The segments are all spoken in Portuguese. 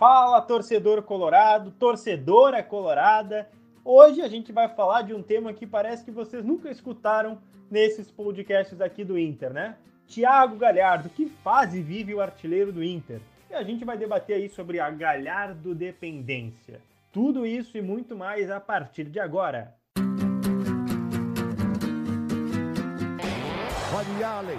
Fala, torcedor colorado, torcedora colorada. Hoje a gente vai falar de um tema que parece que vocês nunca escutaram nesses podcasts aqui do Inter, né? Thiago Galhardo, que fase vive o artilheiro do Inter? E a gente vai debater aí sobre a Galhardo dependência. Tudo isso e muito mais a partir de agora. Olha Allen,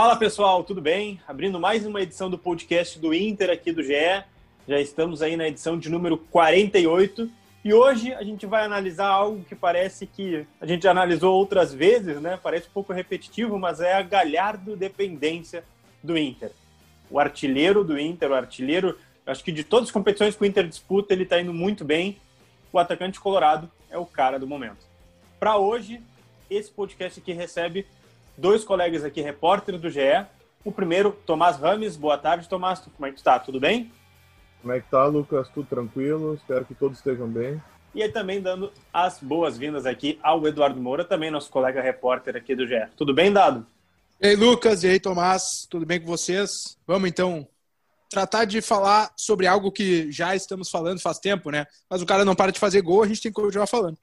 Fala pessoal, tudo bem? Abrindo mais uma edição do podcast do Inter aqui do GE. Já estamos aí na edição de número 48 e hoje a gente vai analisar algo que parece que a gente analisou outras vezes, né? Parece um pouco repetitivo, mas é a Galhardo dependência do Inter. O artilheiro do Inter, o artilheiro, acho que de todas as competições que o Inter disputa, ele está indo muito bem. O atacante colorado é o cara do momento. Para hoje, esse podcast aqui recebe dois colegas aqui, repórteres do GE. O primeiro, Tomás Rames. Boa tarde, Tomás. Como é que está? Tudo bem? Como é que tá, Lucas? Tudo tranquilo? Espero que todos estejam bem. E aí também dando as boas-vindas aqui ao Eduardo Moura, também nosso colega repórter aqui do GE. Tudo bem, Dado? E aí, Lucas, e aí, Tomás, tudo bem com vocês? Vamos então tratar de falar sobre algo que já estamos falando faz tempo, né? Mas o cara não para de fazer gol, a gente tem que continuar falando.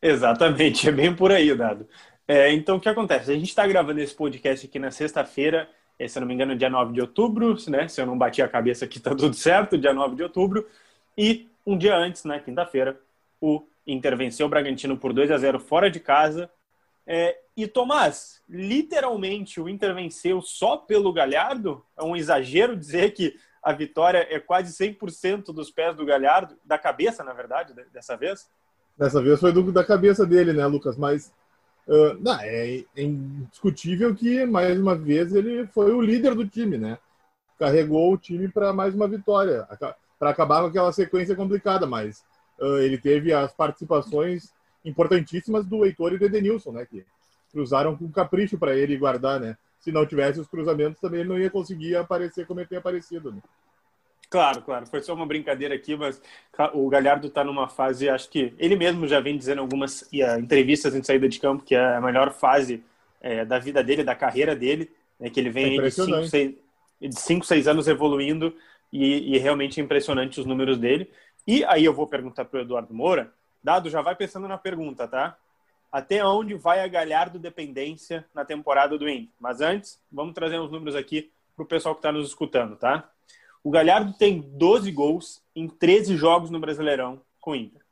Exatamente, é bem por aí, Dado. É, então, o que acontece? A gente está gravando esse podcast aqui na sexta-feira, é, se eu não me engano, dia 9 de outubro, né? Se eu não bati a cabeça aqui, tá tudo certo, dia 9 de outubro. E um dia antes, na quinta-feira, o Inter venceu o Bragantino por 2 a 0 fora de casa. É, e Tomás, literalmente o Inter venceu só pelo Galhardo? É um exagero dizer que a vitória é quase 100% dos pés do Galhardo, da cabeça, na verdade, dessa vez? Dessa vez foi do, da cabeça dele, né, Lucas? Mas Uh, não, é, é indiscutível que, mais uma vez, ele foi o líder do time, né? Carregou o time para mais uma vitória, para acabar com aquela sequência complicada, mas uh, ele teve as participações importantíssimas do Heitor e do Edenilson, né? Que cruzaram com capricho para ele guardar, né? Se não tivesse os cruzamentos, também ele não ia conseguir aparecer como ele tem aparecido. Né? Claro, claro. Foi só uma brincadeira aqui, mas o Galhardo está numa fase, acho que ele mesmo já vem dizendo algumas uh, entrevistas em saída de campo que é a melhor fase é, da vida dele, da carreira dele, né, que ele vem é de 5, 6, de cinco, seis anos evoluindo e, e realmente é impressionante os números dele. E aí eu vou perguntar para o Eduardo Moura. Dado, já vai pensando na pergunta, tá? Até onde vai a Galhardo dependência na temporada do Inter? Mas antes, vamos trazer uns números aqui para o pessoal que está nos escutando, tá? O Galhardo tem 12 gols em 13 jogos no Brasileirão com o Inter.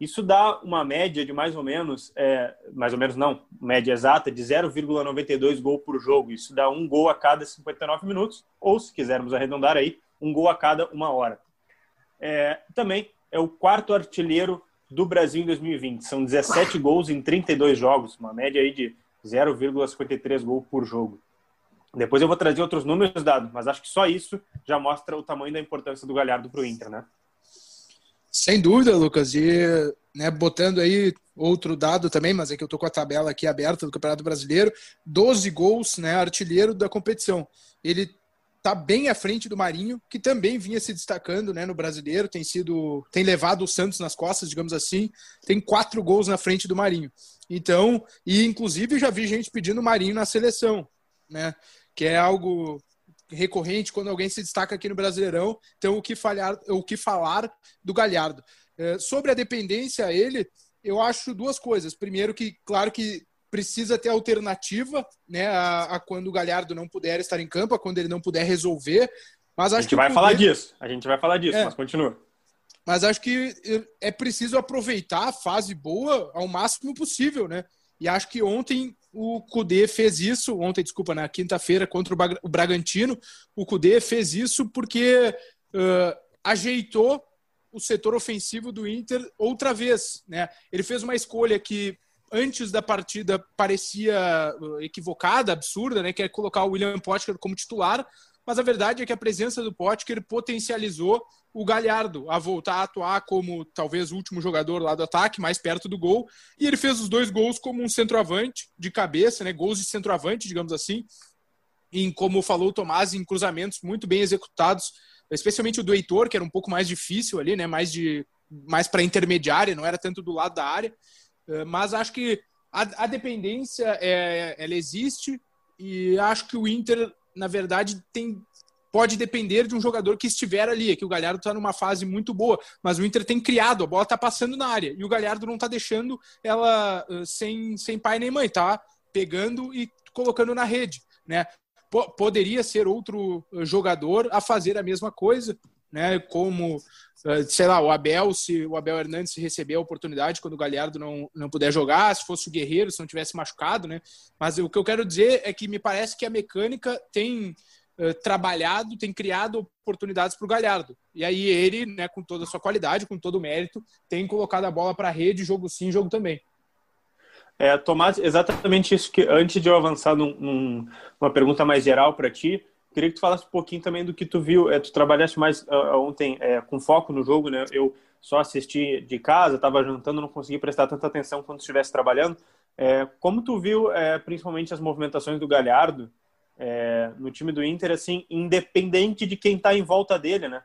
Isso dá uma média de mais ou menos, é, mais ou menos não, média exata de 0,92 gol por jogo. Isso dá um gol a cada 59 minutos, ou se quisermos arredondar aí, um gol a cada uma hora. É, também é o quarto artilheiro do Brasil em 2020. São 17 gols em 32 jogos, uma média aí de 0,53 gol por jogo. Depois eu vou trazer outros números dados, mas acho que só isso já mostra o tamanho da importância do Galhardo para o Inter, né? Sem dúvida, Lucas. E né, botando aí outro dado também, mas é que eu tô com a tabela aqui aberta do Campeonato Brasileiro, 12 gols, né, artilheiro da competição. Ele tá bem à frente do Marinho, que também vinha se destacando, né, no Brasileiro, tem sido, tem levado o Santos nas costas, digamos assim, tem quatro gols na frente do Marinho. Então, e inclusive já vi gente pedindo o Marinho na seleção, né? Que é algo recorrente quando alguém se destaca aqui no Brasileirão. Então, o que, falhar, o que falar do Galhardo? É, sobre a dependência a ele, eu acho duas coisas. Primeiro, que, claro que precisa ter alternativa né, a, a, quando o Galhardo não puder estar em campo, a quando ele não puder resolver. Mas a gente vai falar disso, a gente vai falar disso, é, mas continua. Mas acho que é preciso aproveitar a fase boa ao máximo possível, né? E acho que ontem o Cudê fez isso, ontem, desculpa, na quinta-feira contra o Bragantino, o Cudê fez isso porque uh, ajeitou o setor ofensivo do Inter outra vez. Né? Ele fez uma escolha que antes da partida parecia equivocada, absurda, né? que é colocar o William Potker como titular, mas a verdade é que a presença do Potker potencializou o Galhardo a voltar a atuar como talvez o último jogador lá do ataque, mais perto do gol, e ele fez os dois gols como um centroavante de cabeça, né, gols de centroavante, digamos assim, em como falou o Tomás, em cruzamentos muito bem executados, especialmente o do Heitor, que era um pouco mais difícil ali, né, mais de mais para intermediária, não era tanto do lado da área, eh, mas acho que a, a dependência é, ela existe e acho que o Inter, na verdade, tem pode depender de um jogador que estiver ali, que o Galhardo está numa fase muito boa, mas o Inter tem criado, a bola está passando na área e o Galhardo não está deixando ela uh, sem, sem pai nem mãe, tá pegando e colocando na rede, né? Poderia ser outro jogador a fazer a mesma coisa, né? Como, uh, sei lá, o Abel, se o Abel Hernandes receber a oportunidade quando o Galhardo não, não puder jogar, se fosse o Guerreiro, se não tivesse machucado, né? Mas o que eu quero dizer é que me parece que a mecânica tem eh, trabalhado, tem criado oportunidades para o Galhardo. E aí ele, né, com toda a sua qualidade, com todo o mérito, tem colocado a bola para a rede, jogo sim, jogo também. É, Tomás, exatamente isso que antes de eu avançar num, num, uma pergunta mais geral para ti, queria que tu falasse um pouquinho também do que tu viu. É, tu trabalhaste mais uh, ontem é, com foco no jogo, né? Eu só assisti de casa, estava jantando, não consegui prestar tanta atenção quando estivesse trabalhando. É, como tu viu, é, principalmente as movimentações do Galhardo é, no time do Inter, assim, independente de quem está em volta dele, né?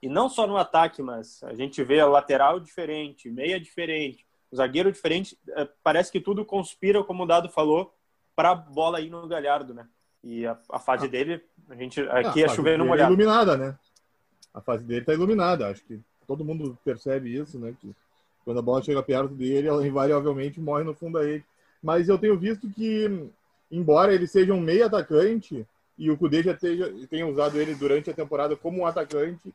E não só no ataque, mas a gente vê a lateral diferente, meia diferente, zagueiro diferente. É, parece que tudo conspira, como o Dado falou, para a bola ir no Galhardo, né? E a, a fase ah. dele, a gente aqui ah, é chover no molhado. É iluminada, né? A fase dele está iluminada. Acho que todo mundo percebe isso, né? Que quando a bola chega perto dele, ela invariavelmente morre no fundo da rede. Mas eu tenho visto que embora ele seja um meio atacante e o Cudê já tenha, tenha usado ele durante a temporada como um atacante,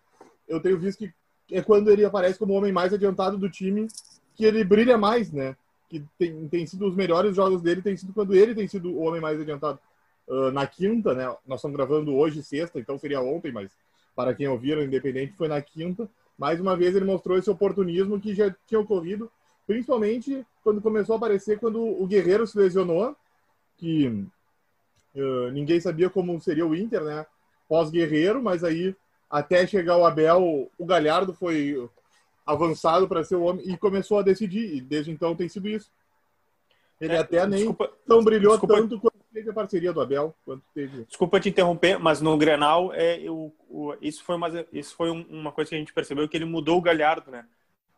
eu tenho visto que é quando ele aparece como o homem mais adiantado do time que ele brilha mais, né? Que tem, tem sido os melhores jogos dele, tem sido quando ele tem sido o homem mais adiantado. Uh, na quinta, né? Nós estamos gravando hoje, sexta, então seria ontem, mas para quem ouviram, independente, foi na quinta. Mais uma vez ele mostrou esse oportunismo que já tinha ocorrido, principalmente quando começou a aparecer quando o Guerreiro se lesionou que uh, ninguém sabia como seria o Inter, né? Pós-guerreiro, mas aí até chegar o Abel, o Galhardo foi avançado para ser o homem e começou a decidir, e desde então tem sido isso. Ele é, até nem desculpa, não brilhou desculpa, tanto quanto teve a parceria do Abel. Quanto teve... Desculpa te interromper, mas no Grenal, é, eu, o, isso foi, uma, isso foi um, uma coisa que a gente percebeu, que ele mudou o Galhardo, né?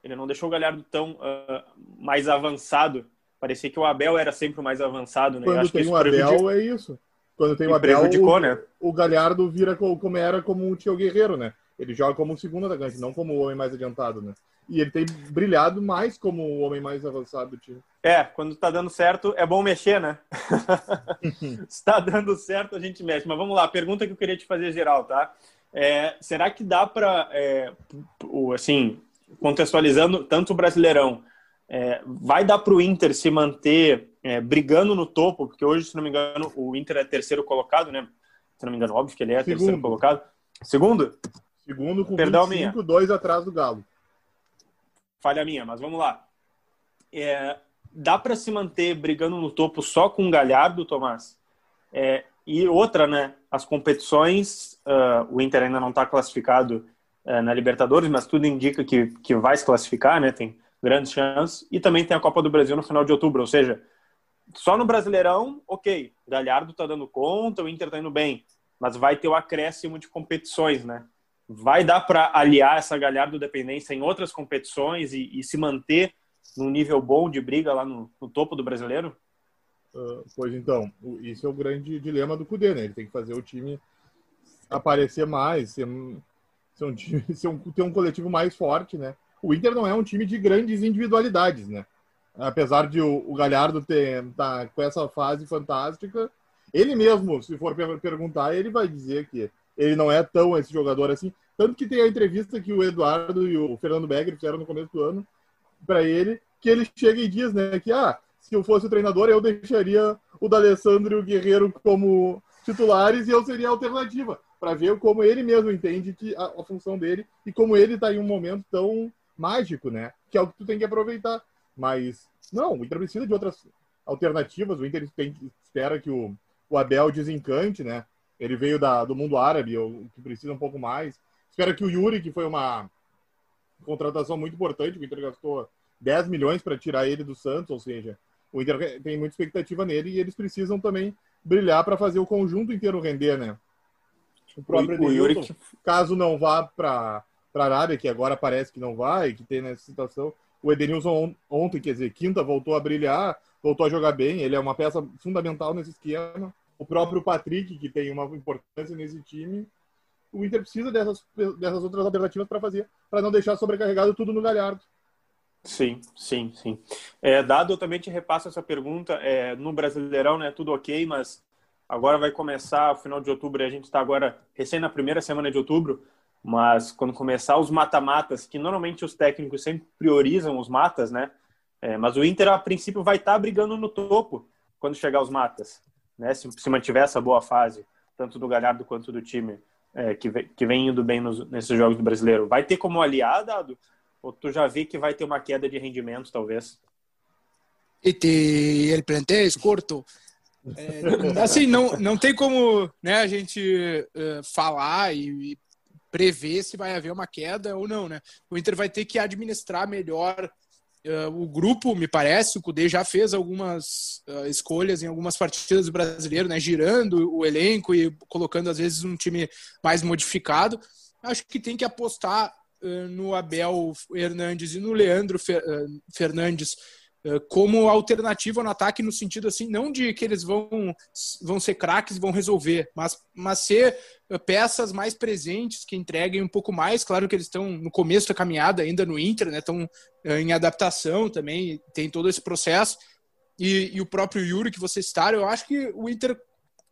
Ele não deixou o Galhardo tão uh, mais avançado Parecia que o Abel era sempre o mais avançado, né? Quando tem o Abel, é isso. Quando tem o Abel, o, né? o Galhardo vira como era como o Tio Guerreiro, né? Ele joga como o segundo atacante, não como o homem mais adiantado, né? E ele tem brilhado mais como o homem mais avançado do time. É, quando tá dando certo, é bom mexer, né? Se tá dando certo, a gente mexe. Mas vamos lá, pergunta que eu queria te fazer geral, tá? É, será que dá para, é, assim, contextualizando tanto o Brasileirão é, vai dar para o Inter se manter é, brigando no topo, porque hoje, se não me engano, o Inter é terceiro colocado, né? Se não me engano, óbvio que ele é Segundo. terceiro colocado. Segundo? Segundo com Perdão 25, minha. dois atrás do Galo. Falha minha, mas vamos lá. É, dá para se manter brigando no topo só com o Galhardo, Tomás? É, e outra, né? As competições, uh, o Inter ainda não está classificado uh, na Libertadores, mas tudo indica que, que vai se classificar, né? Tem grandes chances. E também tem a Copa do Brasil no final de outubro, ou seja, só no Brasileirão, ok, Galhardo tá dando conta, o Inter tá indo bem, mas vai ter o acréscimo de competições, né? Vai dar para aliar essa Galhardo dependência em outras competições e, e, se manter num nível bom de briga lá no, no topo do brasileiro? Uh, pois então, isso é o grande dilema do Cudê, né? Ele tem que fazer o time aparecer mais, ser, ser um time, ser um, ter um coletivo mais forte, né? o Inter não é um time de grandes individualidades, né? Apesar de o, Galhardo ter tá com essa fase fantástica, ele mesmo, se for perguntar, ele vai dizer que ele não é tão esse jogador assim. Tanto que tem a entrevista que o Eduardo e o Fernando Becker fizeram no começo do ano para ele, que ele chega e diz, né, que ah, se eu fosse o treinador, eu deixaria o D'Alessandro e o Guerreiro como titulares e eu seria a alternativa, para ver como ele mesmo entende que a, a função dele e como ele está em um momento tão mágico, né? Que é o que tu tem que aproveitar. Mas, não, o Inter precisa de outras alternativas. O Inter tem, espera que o, o Abel desencante, né? Ele veio da, do mundo árabe, o que precisa um pouco mais. Espero que o Yuri, que foi uma contratação muito importante, o Inter gastou 10 milhões para tirar ele do Santos, ou seja, o Inter tem muita expectativa nele e eles precisam também brilhar para fazer o conjunto inteiro render, né? O próprio o, Yuri, caso não vá para a Arábia, que agora parece que não vai, que tem nessa situação, o Edenilson ontem, quer dizer, quinta, voltou a brilhar, voltou a jogar bem, ele é uma peça fundamental nesse esquema. O próprio Patrick, que tem uma importância nesse time, o Inter precisa dessas, dessas outras alternativas para fazer, para não deixar sobrecarregado tudo no Galhardo. Sim, sim, sim. É, dado, eu também te repasso essa pergunta. É, no Brasileirão, né, tudo ok, mas agora vai começar o final de outubro, a gente está agora recém na primeira semana de outubro, mas quando começar os mata-matas, que normalmente os técnicos sempre priorizam os matas, né? É, mas o Inter, a princípio, vai estar tá brigando no topo quando chegar os matas, né? Se, se mantiver essa boa fase, tanto do Galhardo quanto do time é, que, vem, que vem indo bem nos, nesses jogos do Brasileiro. Vai ter como aliado, ou tu já vê que vai ter uma queda de rendimento, talvez? E te, el plantel é curto. É, assim, não, não tem como né, a gente uh, falar e, e prever se vai haver uma queda ou não, né? O Inter vai ter que administrar melhor uh, o grupo, me parece. O Cudê já fez algumas uh, escolhas em algumas partidas do brasileiro, né? Girando o elenco e colocando, às vezes, um time mais modificado. Acho que tem que apostar uh, no Abel Hernandes e no Leandro Fer Fernandes como alternativa no ataque no sentido assim não de que eles vão vão ser craques vão resolver mas mas ser peças mais presentes que entreguem um pouco mais. Claro que eles estão no começo da caminhada ainda no Inter né estão em adaptação também tem todo esse processo. E, e o próprio Yuri que você está eu acho que o Inter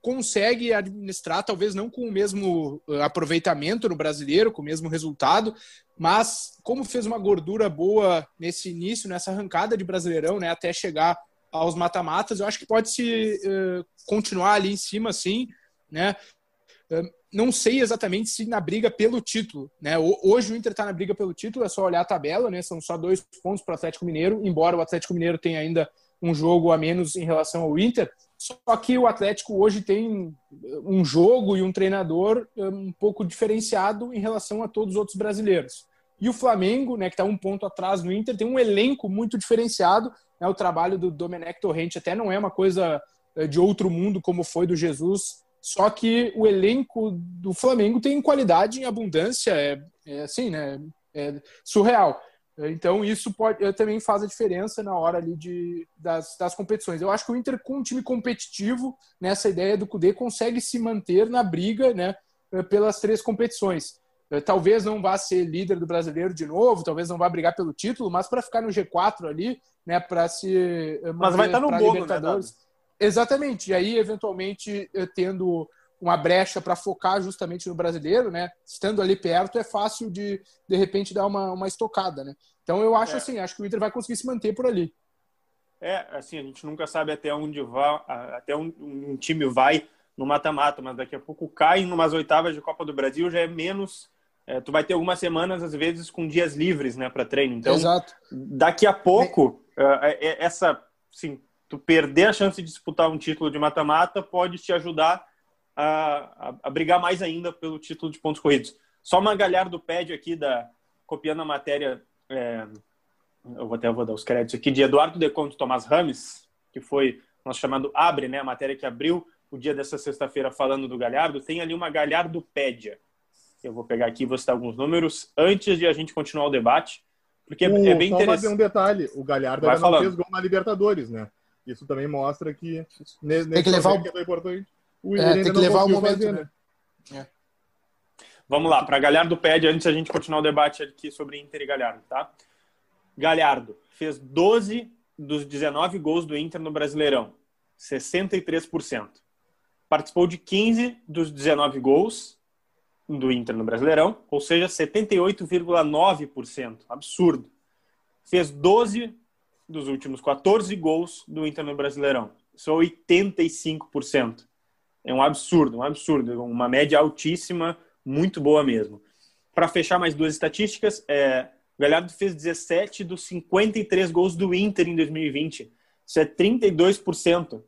consegue administrar, talvez não com o mesmo aproveitamento no brasileiro, com o mesmo resultado, mas como fez uma gordura boa nesse início, nessa arrancada de Brasileirão, né, até chegar aos mata-matas, eu acho que pode se uh, continuar ali em cima, sim, né? Uh, não sei exatamente se na briga pelo título, né? Hoje o Inter está na briga pelo título, é só olhar a tabela, né? São só dois pontos para o Atlético Mineiro, embora o Atlético Mineiro tenha ainda um jogo a menos em relação ao Inter. Só que o Atlético hoje tem um jogo e um treinador eh, um pouco diferenciado em relação a todos os outros brasileiros. E o Flamengo, né, que está um ponto atrás no Inter, tem um elenco muito diferenciado. Né, o trabalho do Domenech Torrente até não é uma coisa eh, de outro mundo como foi do Jesus, só que o elenco do Flamengo tem qualidade em abundância, é, é assim, né, é surreal. Então, isso pode, eh, também faz a diferença na hora ali de, das, das competições. Eu acho que o Inter, com um time competitivo, nessa ideia do Cudê, consegue se manter na briga né, eh, pelas três competições. Eh, talvez não vá ser líder do brasileiro de novo, talvez não vá brigar pelo título, mas para ficar no G4 ali, né, para se. Mas vai estar no bolo, né, Exatamente. E aí, eventualmente, tendo uma brecha para focar justamente no brasileiro, né? Estando ali perto, é fácil de, de repente, dar uma, uma estocada, né? Então, eu acho é. assim, acho que o Inter vai conseguir se manter por ali. É, assim, a gente nunca sabe até onde vai, até um, um time vai no mata-mata, mas daqui a pouco cai em umas oitavas de Copa do Brasil, já é menos. É, tu vai ter algumas semanas, às vezes, com dias livres, né, para treino. Então, Exato. daqui a pouco, é. essa, sim, tu perder a chance de disputar um título de mata-mata pode te ajudar a, a, a, brigar mais ainda pelo título de pontos corridos. Só uma Galhardo pede aqui, da, copiando a matéria, é, eu vou até vou dar os créditos aqui, de Eduardo Deconto Tomás Rames, que foi nosso chamado Abre, né, a matéria que abriu o dia dessa sexta-feira falando do Galhardo, tem ali uma Galhardopédia. Eu vou pegar aqui e vou citar alguns números antes de a gente continuar o debate, porque é, é bem interessante. um detalhe, o Galhardo Vai ainda não fez gol na Libertadores, né? Isso também mostra que nesse tem que levar o... é importante. O é, tem que levar o momento, fazer, né? né? É. Vamos lá, para Galhardo pede, antes a gente continuar o debate aqui sobre Inter e Galhardo, tá? Galhardo fez 12 dos 19 gols do Inter no Brasileirão, 63%. Participou de 15 dos 19 gols do Inter no Brasileirão, ou seja, 78,9%. Absurdo. Fez 12 dos últimos 14 gols do Inter no Brasileirão. Isso é 85%. É um absurdo, um absurdo. Uma média altíssima, muito boa mesmo. Para fechar mais duas estatísticas, é, o Galhardo fez 17 dos 53 gols do Inter em 2020. Isso é 32%.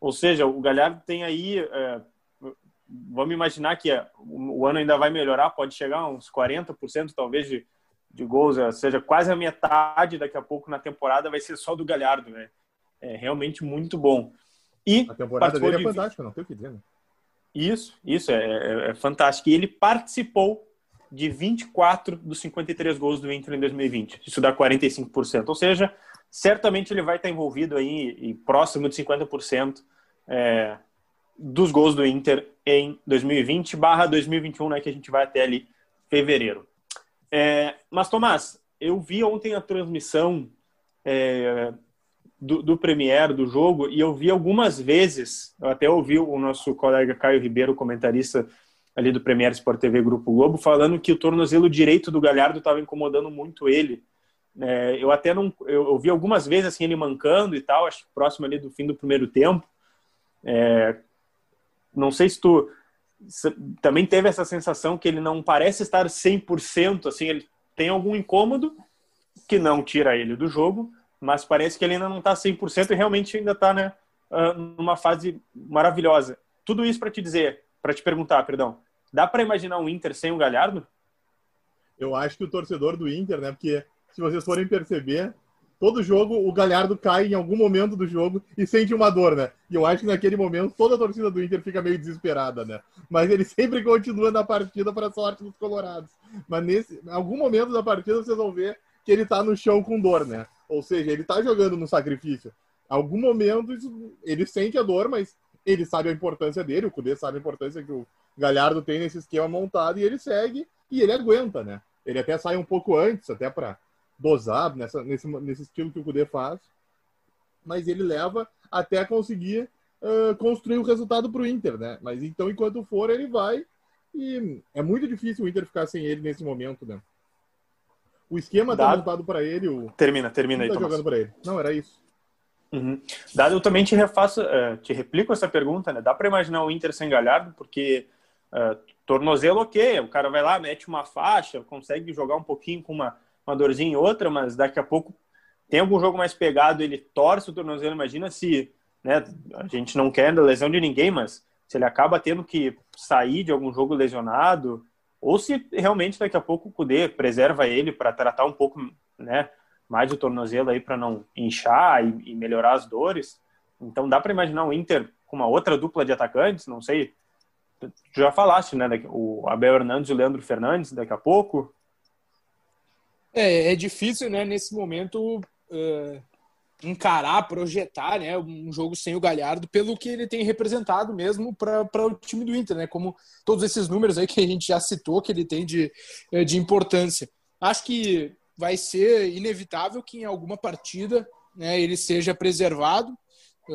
Ou seja, o Galhardo tem aí é, vamos imaginar que o ano ainda vai melhorar, pode chegar a uns 40% talvez de, de gols, ou seja, quase a metade daqui a pouco na temporada vai ser só do Galhardo, né? É realmente muito bom. E a temporada dele é de... fantástica, não tem o que dizer, né? Isso, isso, é, é, é fantástico. E ele participou de 24 dos 53 gols do Inter em 2020. Isso dá 45%. Ou seja, certamente ele vai estar envolvido aí e próximo de 50% é, dos gols do Inter em 2020 barra 2021, né, que a gente vai até ali fevereiro. É, mas, Tomás, eu vi ontem a transmissão é, do, do Premier, do jogo, e eu vi algumas vezes, eu até ouvi o nosso colega Caio Ribeiro, comentarista ali do Premier Sport TV Grupo Globo, falando que o tornozelo direito do Galhardo estava incomodando muito ele. É, eu até não, eu, eu, vi algumas vezes assim ele mancando e tal, acho que próximo ali do fim do primeiro tempo. É, não sei se tu também teve essa sensação que ele não parece estar 100%, assim, ele tem algum incômodo que não tira ele do jogo, mas parece que ele ainda não está 100% e realmente ainda está né, ah, numa fase maravilhosa. Tudo isso para te dizer, para te perguntar, perdão, dá para imaginar um Inter sem o Galhardo? Eu acho que o torcedor do Inter, né, porque se vocês forem perceber, todo jogo o Galhardo cai em algum momento do jogo e sente uma dor, né? E eu acho que naquele momento toda a torcida do Inter fica meio desesperada, né? Mas ele sempre continua na partida para sorte dos colorados. Mas nesse em algum momento da partida vocês vão ver que ele tá no chão com dor, né? Ou seja, ele tá jogando no sacrifício. Algum momento ele sente a dor, mas ele sabe a importância dele, o Cudê sabe a importância que o Galhardo tem nesse esquema montado e ele segue e ele aguenta, né? Ele até sai um pouco antes, até para dosar nessa, nesse, nesse estilo que o Cudê faz, mas ele leva até conseguir uh, construir o resultado para o Inter, né? Mas então, enquanto for, ele vai e é muito difícil o Inter ficar sem ele nesse momento, né? O esquema está montado para ele. O... Termina, termina aí, tá jogando para ele. Não, era isso. Uhum. Dado, eu também te refaço, uh, te replico essa pergunta, né? Dá para imaginar o Inter sem Galhardo, porque uh, tornozelo, ok, o cara vai lá, mete uma faixa, consegue jogar um pouquinho com uma uma dorzinha em outra, mas daqui a pouco tem algum jogo mais pegado, ele torce o tornozelo. Imagina se, né, a gente não quer a lesão de ninguém, mas se ele acaba tendo que sair de algum jogo lesionado, ou se realmente daqui a pouco o Kudê preserva ele para tratar um pouco, né, mais o tornozelo aí para não inchar e, e, melhorar as dores. Então dá para imaginar o Inter com uma outra dupla de atacantes, não sei. Tu já falaste, né, o Abel Hernandes e o Leandro Fernandes daqui a pouco. É, é difícil, né, nesse momento, uh, encarar, projetar né, um jogo sem o Galhardo, pelo que ele tem representado mesmo para o time do Inter, né? Como todos esses números aí que a gente já citou que ele tem de, eh, de importância. Acho que vai ser inevitável que em alguma partida né, ele seja preservado,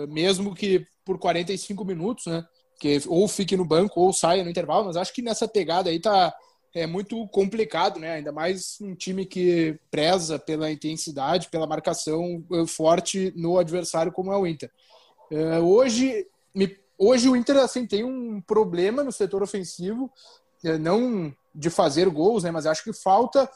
mesmo que por 45 minutos, né? Que ou fique no banco ou saia no intervalo, mas acho que nessa pegada aí tá é muito complicado, né? Ainda mais um time que preza pela intensidade, pela marcação eh, forte no adversário como é o Inter. É, hoje, hoje o Inter assim tem um problema no setor ofensivo, é, não de fazer gols, né? Mas acho que falta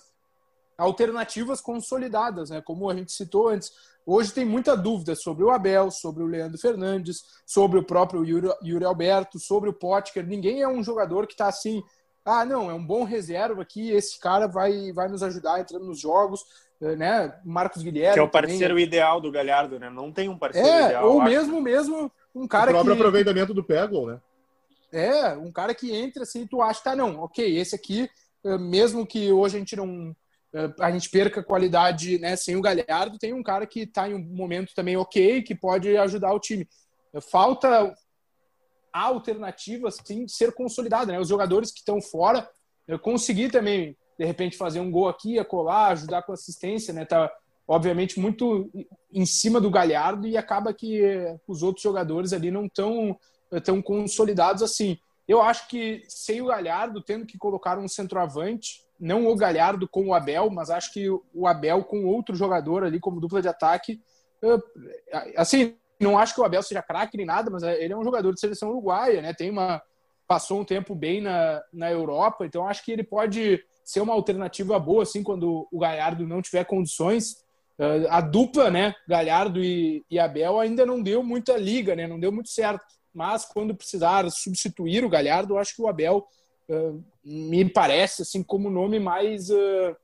alternativas consolidadas, né? Como a gente citou antes. Hoje tem muita dúvida sobre o Abel, sobre o Leandro Fernandes, sobre o próprio Yuri, Yuri Alberto, sobre o Potker. Ninguém é um jogador que está assim ah, não, é um bom reserva aqui, esse cara vai, vai nos ajudar entrando nos jogos, eh, né? Marcos Guilherme. Que é o parceiro também. ideal do Galhardo, né? Não tem um parceiro é, ideal. Ou mesmo, acho. mesmo um cara o próprio que. aproveitamento do Peglo, né? É, um cara que entra assim, tu acha, tá, não, ok, esse aqui, eh, mesmo que hoje a gente não. Eh, a gente perca qualidade né, sem o Galhardo, tem um cara que está em um momento também ok, que pode ajudar o time. Falta a alternativa assim, ser consolidada. Né? Os jogadores que estão fora, eu consegui também, de repente, fazer um gol aqui, a colar, ajudar com assistência, né? Tá, obviamente, muito em cima do Galhardo e acaba que os outros jogadores ali não estão tão consolidados assim. Eu acho que sem o Galhardo, tendo que colocar um centroavante, não o Galhardo com o Abel, mas acho que o Abel com outro jogador ali como dupla de ataque, assim, não acho que o Abel seja craque nem nada, mas ele é um jogador de seleção uruguaia, né? Tem uma passou um tempo bem na, na Europa, então acho que ele pode ser uma alternativa boa assim quando o Galhardo não tiver condições. Uh, a dupla, né, Galhardo e, e, Abel ainda não deu muita liga, né? Não deu muito certo. mas quando precisar substituir o Galhardo, acho que o Abel uh, me parece assim como o nome mais uh,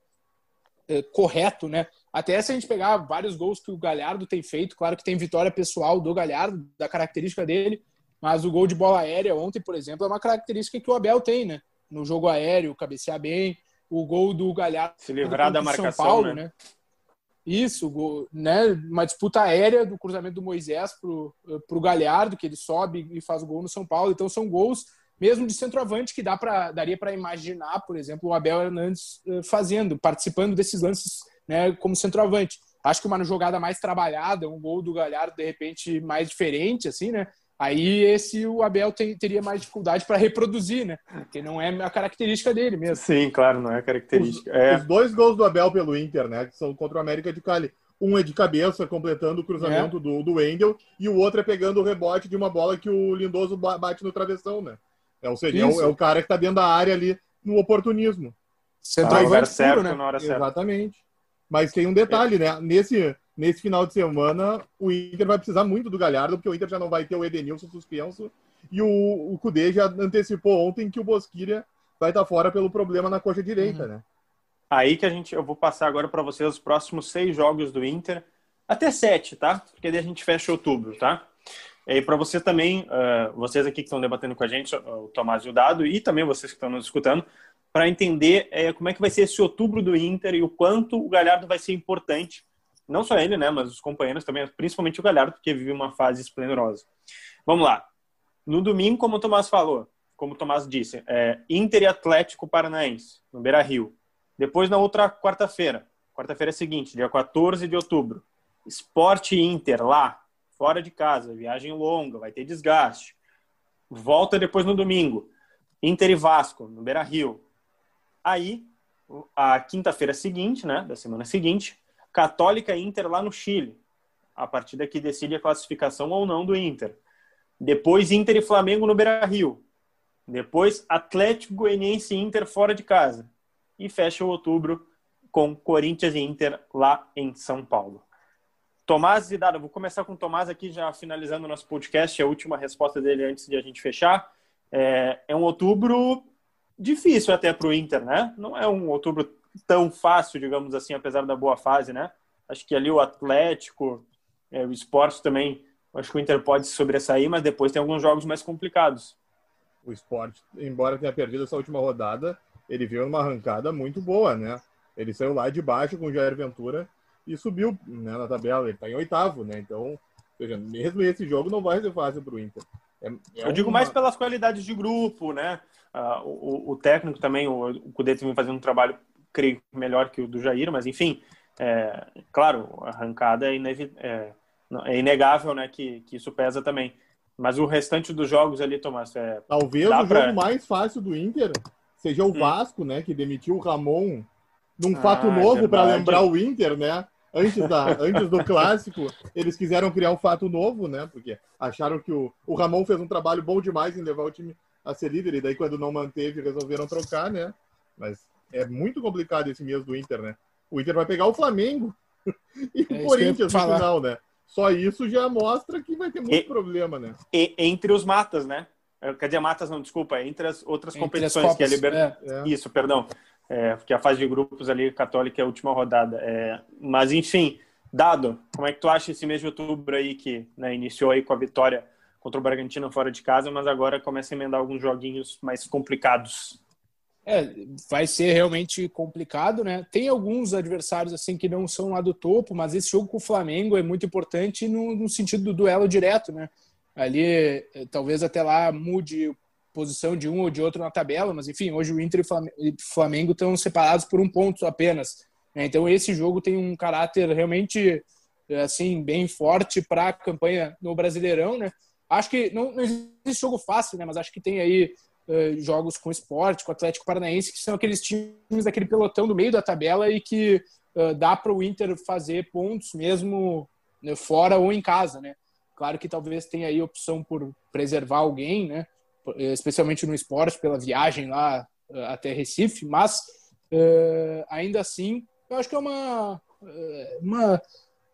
correto, né? Até se a gente pegar vários gols que o Galhardo tem feito, claro que tem vitória pessoal do Galhardo, da característica dele, mas o gol de bola aérea ontem, por exemplo, é uma característica que o Abel tem, né? No jogo aéreo, cabecear bem, o gol do Galhardo se livrar da marcação, São Paulo, né? né? Isso, né? Uma disputa aérea do cruzamento do Moisés pro, pro Galhardo, que ele sobe e faz o gol no São Paulo. Então são gols mesmo de centroavante que dá para daria para imaginar, por exemplo, o Abel Hernandes eh, fazendo, participando desses lances, né, como centroavante. Acho que uma jogada mais trabalhada, um gol do Galhardo de repente mais diferente assim, né? Aí esse o Abel tem, teria mais dificuldade para reproduzir, né? Porque não é a característica dele mesmo. Sim, claro, não é a característica. Os, é... os dois gols do Abel pelo Inter, né? Que são contra o América de Cali. Um é de cabeça, completando o cruzamento é. do, do Wendel, e o outro é pegando o rebote de uma bola que o Lindoso bate no travessão, né? É, ou seja, é o, é o, cara que está dentro da área ali no oportunismo. Centroavante ah, certo, né? na hora certa. Exatamente. Mas tem um detalhe, né? Nesse, nesse final de semana, o Inter vai precisar muito do Galhardo, porque o Inter já não vai ter o Edenilson suspenso. E o, o Cudê já antecipou ontem que o Bosquilha vai estar fora pelo problema na coxa direita, uhum. né? Aí que a gente, eu vou passar agora para vocês os próximos seis jogos do Inter, até sete, tá? Porque daí a gente fecha outubro, tá? E para você também, uh, vocês aqui que estão debatendo com a gente, o Tomás e o Dado, e também vocês que estão nos escutando, para entender é, como é que vai ser esse outubro do Inter e o quanto o Galhardo vai ser importante não só ele, né, mas os companheiros também, principalmente o Galhardo, porque vive uma fase esplendorosa. Vamos lá. No domingo, como o Tomás falou, como o Tomás disse, é Inter e Atlético Paranaense, no Beira-Rio. Depois, na outra quarta-feira, quarta-feira seguinte, dia 14 de outubro, Esporte Inter lá, fora de casa, viagem longa, vai ter desgaste. Volta depois no domingo, Inter e Vasco, no Beira-Rio. Aí, a quinta-feira seguinte, né, da semana seguinte, Católica Inter lá no Chile. A partida que decide a classificação ou não do Inter. Depois Inter e Flamengo no Beira-Rio. Depois Atlético Goianiense e Inter fora de casa. E fecha o outubro com Corinthians e Inter lá em São Paulo. Tomás e Dada, vou começar com o Tomás aqui, já finalizando o nosso podcast, a última resposta dele antes de a gente fechar. É, é um outubro difícil até para o Inter, né? Não é um outubro tão fácil, digamos assim, apesar da boa fase, né? Acho que ali o Atlético, é, o esporte também, acho que o Inter pode sobressair, mas depois tem alguns jogos mais complicados. O esporte, embora tenha perdido essa última rodada, ele veio numa arrancada muito boa, né? Ele saiu lá de baixo com o Jair Ventura e subiu né, na tabela. Ele está em oitavo, né? Então, seja, mesmo esse jogo não vai ser fácil para o Inter. É, é Eu digo uma... mais pelas qualidades de grupo, né? Uh, o, o, técnico também, o, o Cudê vem fazendo um trabalho creio melhor que o do Jair, mas enfim, é, claro, a arrancada é, é, é, inegável, né, que, que isso pesa também. Mas o restante dos jogos ali, Tomás, é, talvez o pra... jogo mais fácil do Inter seja o hum. Vasco, né, que demitiu o Ramon num ah, fato novo é para lembrar o Inter, né? Antes, da, antes do clássico, eles quiseram criar um fato novo, né? Porque acharam que o, o Ramon fez um trabalho bom demais em levar o time a ser líder, e daí quando não manteve, resolveram trocar, né? Mas é muito complicado esse mês do Inter, né? O Inter vai pegar o Flamengo e o é Corinthians no final, né? Só isso já mostra que vai ter muito e, problema, né? E, entre os matas, né? É, quer dizer, matas não, desculpa, entre as outras entre competições, as que é a Libertadores. É. Isso, perdão. É, porque a fase de grupos ali, Católica, é a última rodada. É, mas, enfim, dado, como é que tu acha esse mês de outubro aí que né, iniciou aí com a vitória contra o Bragantino fora de casa, mas agora começa a emendar alguns joguinhos mais complicados? É, vai ser realmente complicado, né? Tem alguns adversários assim que não são lá do topo, mas esse jogo com o Flamengo é muito importante no, no sentido do duelo direto, né? Ali, eh, talvez até lá mude posição de um ou de outro na tabela, mas enfim, hoje o Inter e o Flamengo estão separados por um ponto apenas. Né? Então esse jogo tem um caráter realmente assim bem forte para a campanha no Brasileirão, né? Acho que não, não existe jogo fácil, né? Mas acho que tem aí uh, jogos com esporte, com Atlético Paranaense, que são aqueles times daquele pelotão do meio da tabela e que uh, dá para o Inter fazer pontos mesmo né, fora ou em casa, né? Claro que talvez tenha aí opção por preservar alguém, né? Especialmente no esporte, pela viagem lá uh, até Recife, mas ainda assim, eu acho que é uma, uma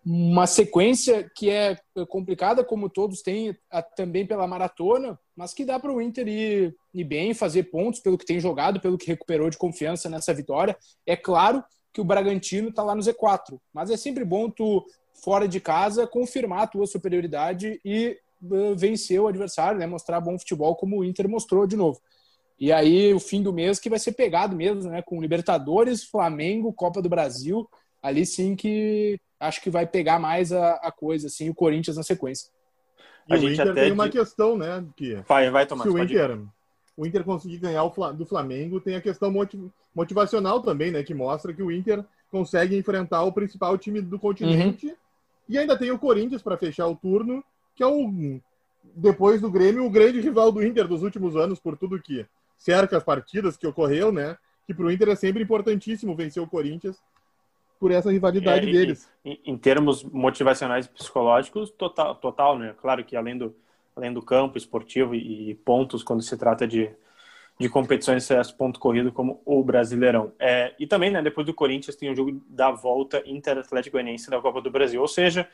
uma sequência que é complicada, como todos têm, também pela maratona, mas que dá para o Inter ir, ir, bem, fazer pontos pelo que tem jogado, pelo que recuperou de confiança nessa vitória. É claro que o Bragantino está lá no Z4, mas é sempre bom tu, fora de casa, confirmar a tua superioridade e uh, vencer o adversário, né? mostrar bom futebol como o Inter mostrou de novo. E aí, o fim do mês que vai ser pegado mesmo, né? Com Libertadores, Flamengo, Copa do Brasil. Ali sim que acho que vai pegar mais a, a coisa, assim, o Corinthians na sequência. E a o Inter tem uma questão, né? Que vai, vai tomar. Se o Inter, o Inter conseguir ganhar o, do Flamengo, tem a questão motivacional também, né? Que mostra que o Inter consegue enfrentar o principal time do continente. Uhum. E ainda tem o Corinthians para fechar o turno, que é o depois do Grêmio, o grande rival do Inter dos últimos anos, por tudo que cerca as partidas que ocorreu, né? Que para o Inter é sempre importantíssimo vencer o Corinthians por essa rivalidade é, deles. Em, em, termos motivacionais e psicológicos, total, total, né? Claro que além do, além do campo esportivo e, e pontos, quando se trata de, de competições é ponto corrido como o Brasileirão. É, e também, né, depois do Corinthians, tem o jogo da volta Inter Atlético Goianiense da Copa do Brasil. Ou seja,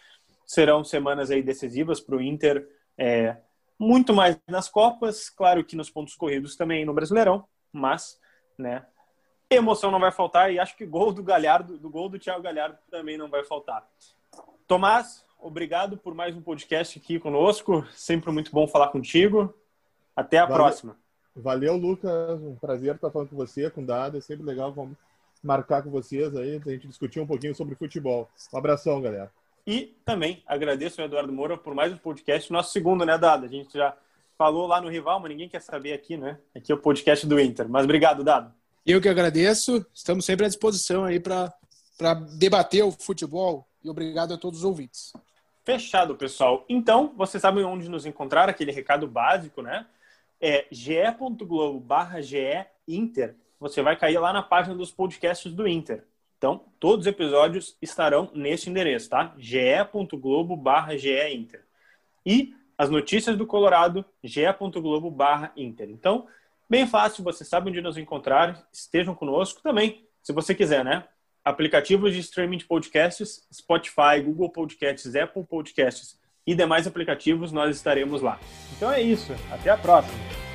serão semanas aí decisivas para o Inter, é, muito mais nas Copas, claro que nos pontos corridos também no Brasileirão, mas, né, emoção não vai faltar e acho que gol do Galhardo, do gol do Thiago Galhardo também não vai faltar. Tomás, obrigado por mais um podcast aqui conosco. Sempre muito bom falar contigo. Até a Valeu. próxima. Valeu, Lucas. Um prazer estar falando com você, com o Dado. É sempre legal. Vamos marcar com vocês aí, a gente discutir um pouquinho sobre futebol. Um abração, galera. E também agradeço ao Eduardo Moura por mais um podcast, nosso segundo, né, Dado? A gente já falou lá no rival, mas ninguém quer saber aqui, né? Aqui é o podcast do Inter. Mas obrigado, Dado. Eu que agradeço. Estamos sempre à disposição aí para debater o futebol. E obrigado a todos os ouvintes. Fechado, pessoal. Então, vocês sabem onde nos encontrar, aquele recado básico, né? É ge.globo barra Inter. Você vai cair lá na página dos podcasts do Inter. Então, todos os episódios estarão nesse endereço, tá? ge.globo barra Inter. E as notícias do Colorado, ge.globo barra Inter. Então, Bem fácil, você sabe onde nos encontrar, estejam conosco também, se você quiser, né? Aplicativos de streaming de podcasts, Spotify, Google Podcasts, Apple Podcasts e demais aplicativos, nós estaremos lá. Então é isso, até a próxima!